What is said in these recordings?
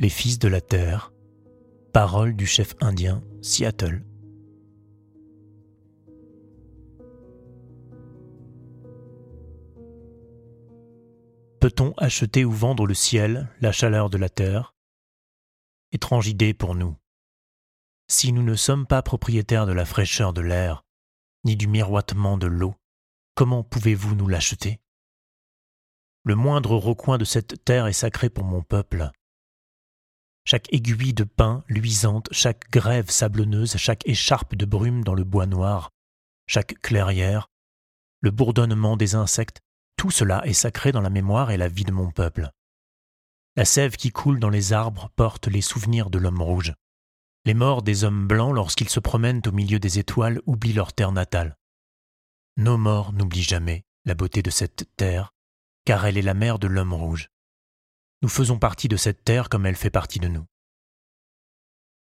Les fils de la terre. Parole du chef indien Seattle. Peut-on acheter ou vendre le ciel, la chaleur de la terre? Étrange idée pour nous. Si nous ne sommes pas propriétaires de la fraîcheur de l'air, ni du miroitement de l'eau, comment pouvez-vous nous l'acheter? Le moindre recoin de cette terre est sacré pour mon peuple. Chaque aiguille de pin luisante, chaque grève sablonneuse, chaque écharpe de brume dans le bois noir, chaque clairière, le bourdonnement des insectes, tout cela est sacré dans la mémoire et la vie de mon peuple. La sève qui coule dans les arbres porte les souvenirs de l'homme rouge. Les morts des hommes blancs, lorsqu'ils se promènent au milieu des étoiles, oublient leur terre natale. Nos morts n'oublient jamais la beauté de cette terre, car elle est la mère de l'homme rouge. Nous faisons partie de cette terre comme elle fait partie de nous.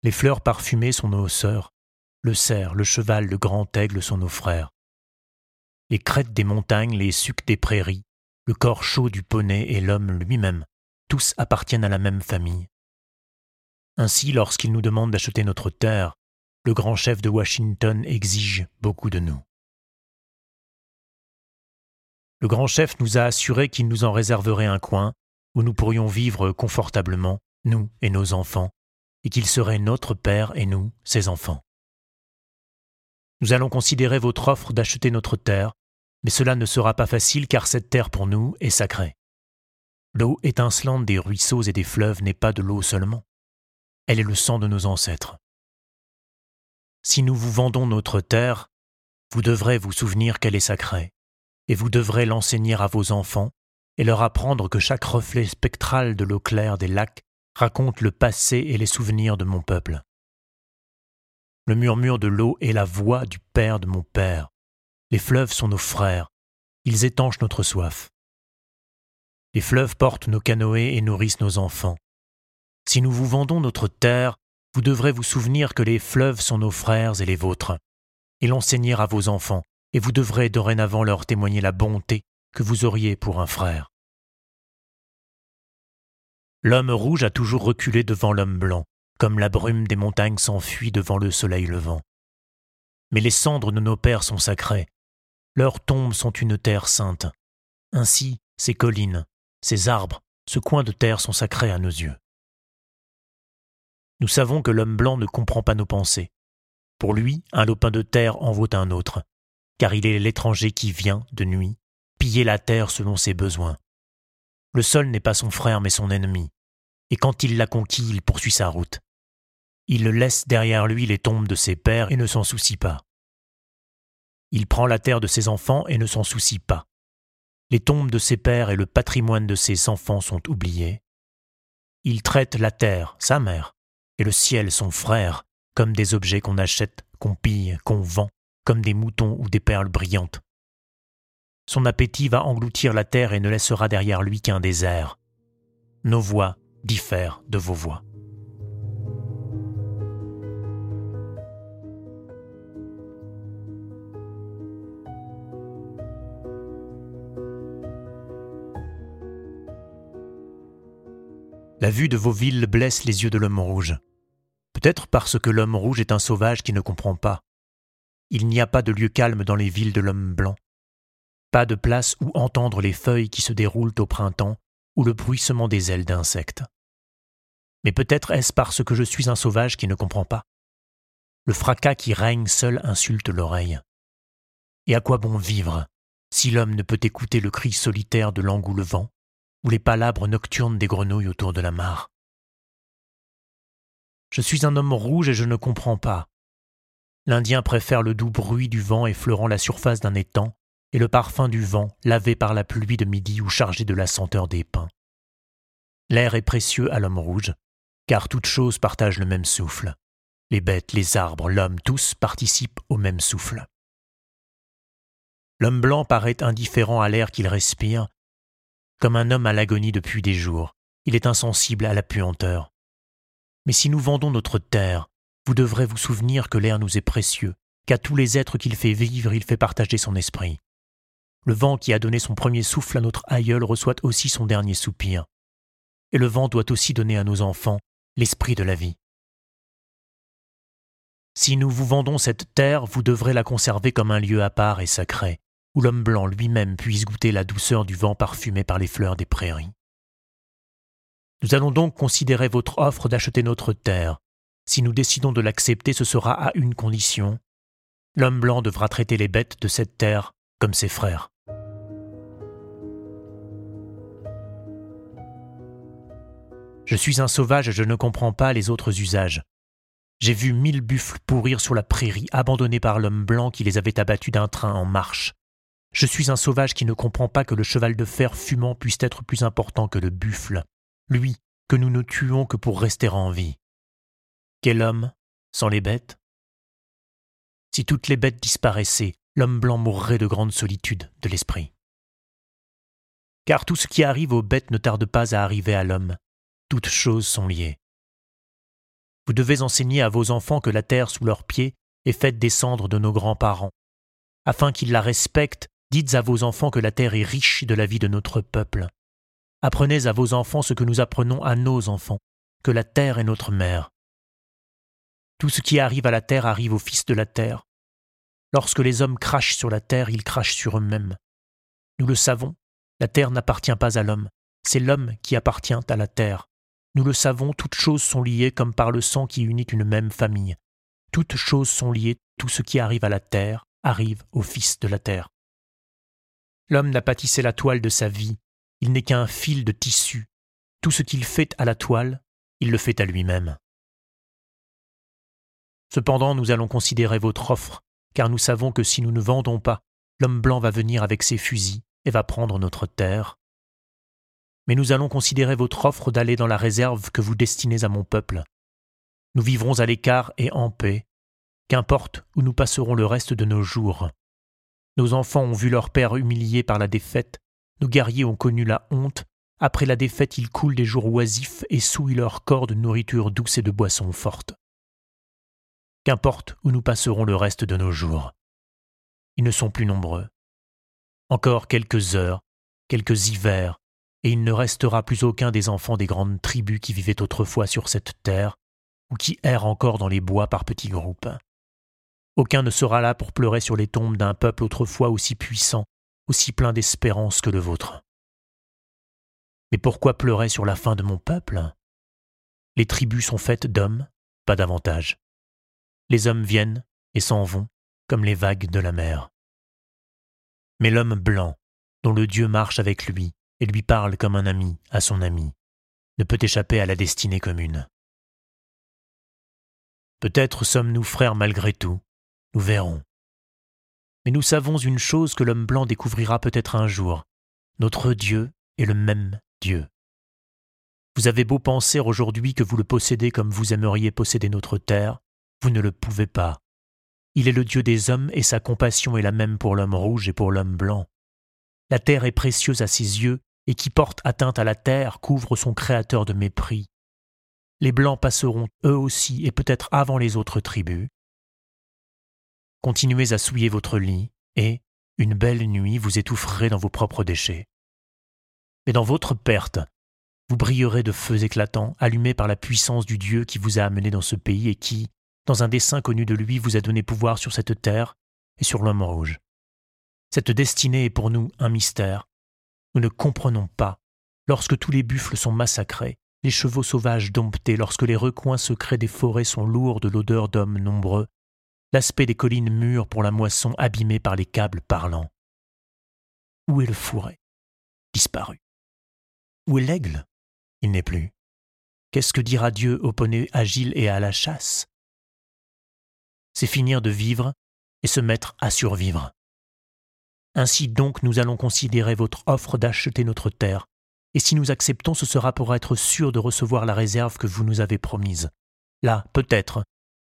Les fleurs parfumées sont nos sœurs, le cerf, le cheval, le grand aigle sont nos frères les crêtes des montagnes, les sucs des prairies, le corps chaud du poney et l'homme lui-même, tous appartiennent à la même famille. Ainsi, lorsqu'il nous demande d'acheter notre terre, le grand chef de Washington exige beaucoup de nous. Le grand chef nous a assuré qu'il nous en réserverait un coin où nous pourrions vivre confortablement, nous et nos enfants, et qu'il serait notre Père et nous, ses enfants. Nous allons considérer votre offre d'acheter notre terre, mais cela ne sera pas facile car cette terre pour nous est sacrée. L'eau étincelante des ruisseaux et des fleuves n'est pas de l'eau seulement, elle est le sang de nos ancêtres. Si nous vous vendons notre terre, vous devrez vous souvenir qu'elle est sacrée, et vous devrez l'enseigner à vos enfants et leur apprendre que chaque reflet spectral de l'eau claire des lacs raconte le passé et les souvenirs de mon peuple. Le murmure de l'eau est la voix du Père de mon Père. Les fleuves sont nos frères. Ils étanchent notre soif. Les fleuves portent nos canoës et nourrissent nos enfants. Si nous vous vendons notre terre, vous devrez vous souvenir que les fleuves sont nos frères et les vôtres, et l'enseigner à vos enfants, et vous devrez dorénavant leur témoigner la bonté que vous auriez pour un frère. L'homme rouge a toujours reculé devant l'homme blanc, comme la brume des montagnes s'enfuit devant le soleil levant. Mais les cendres de nos pères sont sacrées. Leurs tombes sont une terre sainte. Ainsi, ces collines, ces arbres, ce coin de terre sont sacrés à nos yeux. Nous savons que l'homme blanc ne comprend pas nos pensées. Pour lui, un lopin de terre en vaut un autre, car il est l'étranger qui vient, de nuit, piller la terre selon ses besoins. Le sol n'est pas son frère mais son ennemi, et quand il l'a conquis, il poursuit sa route. Il laisse derrière lui les tombes de ses pères et ne s'en soucie pas. Il prend la terre de ses enfants et ne s'en soucie pas. Les tombes de ses pères et le patrimoine de ses enfants sont oubliés. Il traite la terre, sa mère, et le ciel, son frère, comme des objets qu'on achète, qu'on pille, qu'on vend, comme des moutons ou des perles brillantes. Son appétit va engloutir la terre et ne laissera derrière lui qu'un désert. Nos voix diffèrent de vos voix. La vue de vos villes blesse les yeux de l'homme rouge. Peut-être parce que l'homme rouge est un sauvage qui ne comprend pas. Il n'y a pas de lieu calme dans les villes de l'homme blanc. Pas de place où entendre les feuilles qui se déroulent au printemps ou le bruissement des ailes d'insectes. Mais peut-être est-ce parce que je suis un sauvage qui ne comprend pas. Le fracas qui règne seul insulte l'oreille. Et à quoi bon vivre si l'homme ne peut écouter le cri solitaire de l'engoulevent ou les palabres nocturnes des grenouilles autour de la mare? Je suis un homme rouge et je ne comprends pas. L'Indien préfère le doux bruit du vent effleurant la surface d'un étang et le parfum du vent lavé par la pluie de midi ou chargé de la senteur des pins. L'air est précieux à l'homme rouge, car toutes choses partagent le même souffle. Les bêtes, les arbres, l'homme, tous participent au même souffle. L'homme blanc paraît indifférent à l'air qu'il respire comme un homme à l'agonie depuis des jours, il est insensible à la puanteur. Mais si nous vendons notre terre, vous devrez vous souvenir que l'air nous est précieux, qu'à tous les êtres qu'il fait vivre, il fait partager son esprit. Le vent qui a donné son premier souffle à notre aïeul reçoit aussi son dernier soupir. et le vent doit aussi donner à nos enfants l'esprit de la vie. Si nous vous vendons cette terre, vous devrez la conserver comme un lieu à part et sacré, où l'homme blanc lui-même puisse goûter la douceur du vent parfumé par les fleurs des prairies. Nous allons donc considérer votre offre d'acheter notre terre. Si nous décidons de l'accepter, ce sera à une condition. L'homme blanc devra traiter les bêtes de cette terre comme ses frères. Je suis un sauvage et je ne comprends pas les autres usages. J'ai vu mille buffles pourrir sur la prairie, abandonnés par l'homme blanc qui les avait abattus d'un train en marche. Je suis un sauvage qui ne comprend pas que le cheval de fer fumant puisse être plus important que le buffle, lui que nous ne tuons que pour rester en vie. Quel homme sans les bêtes? Si toutes les bêtes disparaissaient, l'homme blanc mourrait de grande solitude de l'esprit. Car tout ce qui arrive aux bêtes ne tarde pas à arriver à l'homme. Toutes choses sont liées. Vous devez enseigner à vos enfants que la terre sous leurs pieds est faite des cendres de nos grands-parents. Afin qu'ils la respectent, dites à vos enfants que la terre est riche de la vie de notre peuple. Apprenez à vos enfants ce que nous apprenons à nos enfants, que la terre est notre mère. Tout ce qui arrive à la terre arrive aux fils de la terre. Lorsque les hommes crachent sur la terre, ils crachent sur eux-mêmes. Nous le savons, la terre n'appartient pas à l'homme, c'est l'homme qui appartient à la terre. Nous le savons, toutes choses sont liées comme par le sang qui unit une même famille. Toutes choses sont liées, tout ce qui arrive à la terre arrive au Fils de la terre. L'homme n'a pas tissé la toile de sa vie, il n'est qu'un fil de tissu. Tout ce qu'il fait à la toile, il le fait à lui-même. Cependant, nous allons considérer votre offre, car nous savons que si nous ne vendons pas, l'homme blanc va venir avec ses fusils et va prendre notre terre, mais nous allons considérer votre offre d'aller dans la réserve que vous destinez à mon peuple. Nous vivrons à l'écart et en paix, qu'importe où nous passerons le reste de nos jours. Nos enfants ont vu leur père humilié par la défaite, nos guerriers ont connu la honte, après la défaite ils coulent des jours oisifs et souillent leur corps de nourriture douce et de boissons fortes. Qu'importe où nous passerons le reste de nos jours. Ils ne sont plus nombreux. Encore quelques heures, quelques hivers, et il ne restera plus aucun des enfants des grandes tribus qui vivaient autrefois sur cette terre, ou qui errent encore dans les bois par petits groupes. Aucun ne sera là pour pleurer sur les tombes d'un peuple autrefois aussi puissant, aussi plein d'espérance que le vôtre. Mais pourquoi pleurer sur la fin de mon peuple? Les tribus sont faites d'hommes, pas davantage. Les hommes viennent et s'en vont, comme les vagues de la mer. Mais l'homme blanc, dont le Dieu marche avec lui, et lui parle comme un ami à son ami, ne peut échapper à la destinée commune. Peut-être sommes-nous frères malgré tout, nous verrons. Mais nous savons une chose que l'homme blanc découvrira peut-être un jour. Notre Dieu est le même Dieu. Vous avez beau penser aujourd'hui que vous le possédez comme vous aimeriez posséder notre terre, vous ne le pouvez pas. Il est le Dieu des hommes et sa compassion est la même pour l'homme rouge et pour l'homme blanc. La terre est précieuse à ses yeux et qui porte atteinte à la terre couvre son Créateur de mépris. Les Blancs passeront eux aussi et peut-être avant les autres tribus. Continuez à souiller votre lit et, une belle nuit, vous étoufferez dans vos propres déchets. Mais dans votre perte, vous brillerez de feux éclatants, allumés par la puissance du Dieu qui vous a amené dans ce pays et qui, dans un dessein connu de lui, vous a donné pouvoir sur cette terre et sur l'homme rouge. Cette destinée est pour nous un mystère, nous ne comprenons pas. Lorsque tous les buffles sont massacrés, les chevaux sauvages domptés, lorsque les recoins secrets des forêts sont lourds de l'odeur d'hommes nombreux, l'aspect des collines mûres pour la moisson abîmée par les câbles parlants. Où est le fourré? Disparu. Où est l'aigle? Il n'est plus. Qu'est-ce que dira Dieu au poney agile et à la chasse? C'est finir de vivre et se mettre à survivre. Ainsi donc nous allons considérer votre offre d'acheter notre terre, et si nous acceptons ce sera pour être sûrs de recevoir la réserve que vous nous avez promise. Là, peut-être,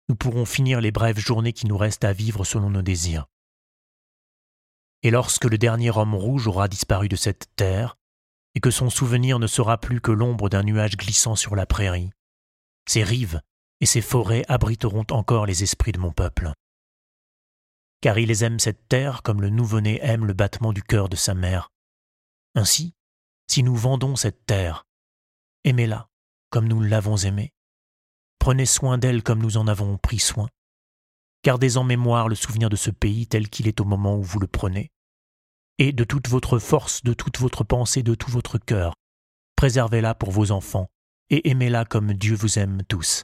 nous pourrons finir les brèves journées qui nous restent à vivre selon nos désirs. Et lorsque le dernier homme rouge aura disparu de cette terre, et que son souvenir ne sera plus que l'ombre d'un nuage glissant sur la prairie, ses rives et ses forêts abriteront encore les esprits de mon peuple car ils aiment cette terre comme le nouveau-né aime le battement du cœur de sa mère. Ainsi, si nous vendons cette terre, Aimez-la comme nous l'avons aimée. Prenez soin d'elle comme nous en avons pris soin. Gardez en mémoire le souvenir de ce pays tel qu'il est au moment où vous le prenez. Et de toute votre force, de toute votre pensée, de tout votre cœur, préservez-la pour vos enfants et aimez-la comme Dieu vous aime tous.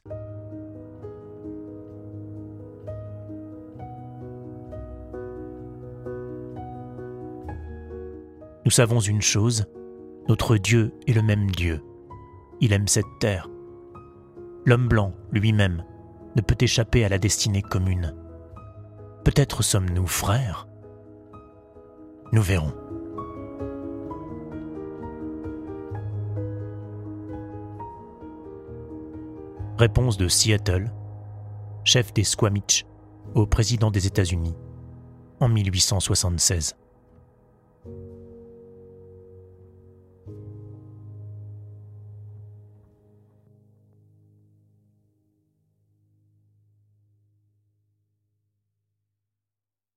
Nous savons une chose, notre Dieu est le même Dieu. Il aime cette terre. L'homme blanc, lui-même, ne peut échapper à la destinée commune. Peut-être sommes-nous frères Nous verrons. Réponse de Seattle, chef des Squamish, au président des États-Unis, en 1876.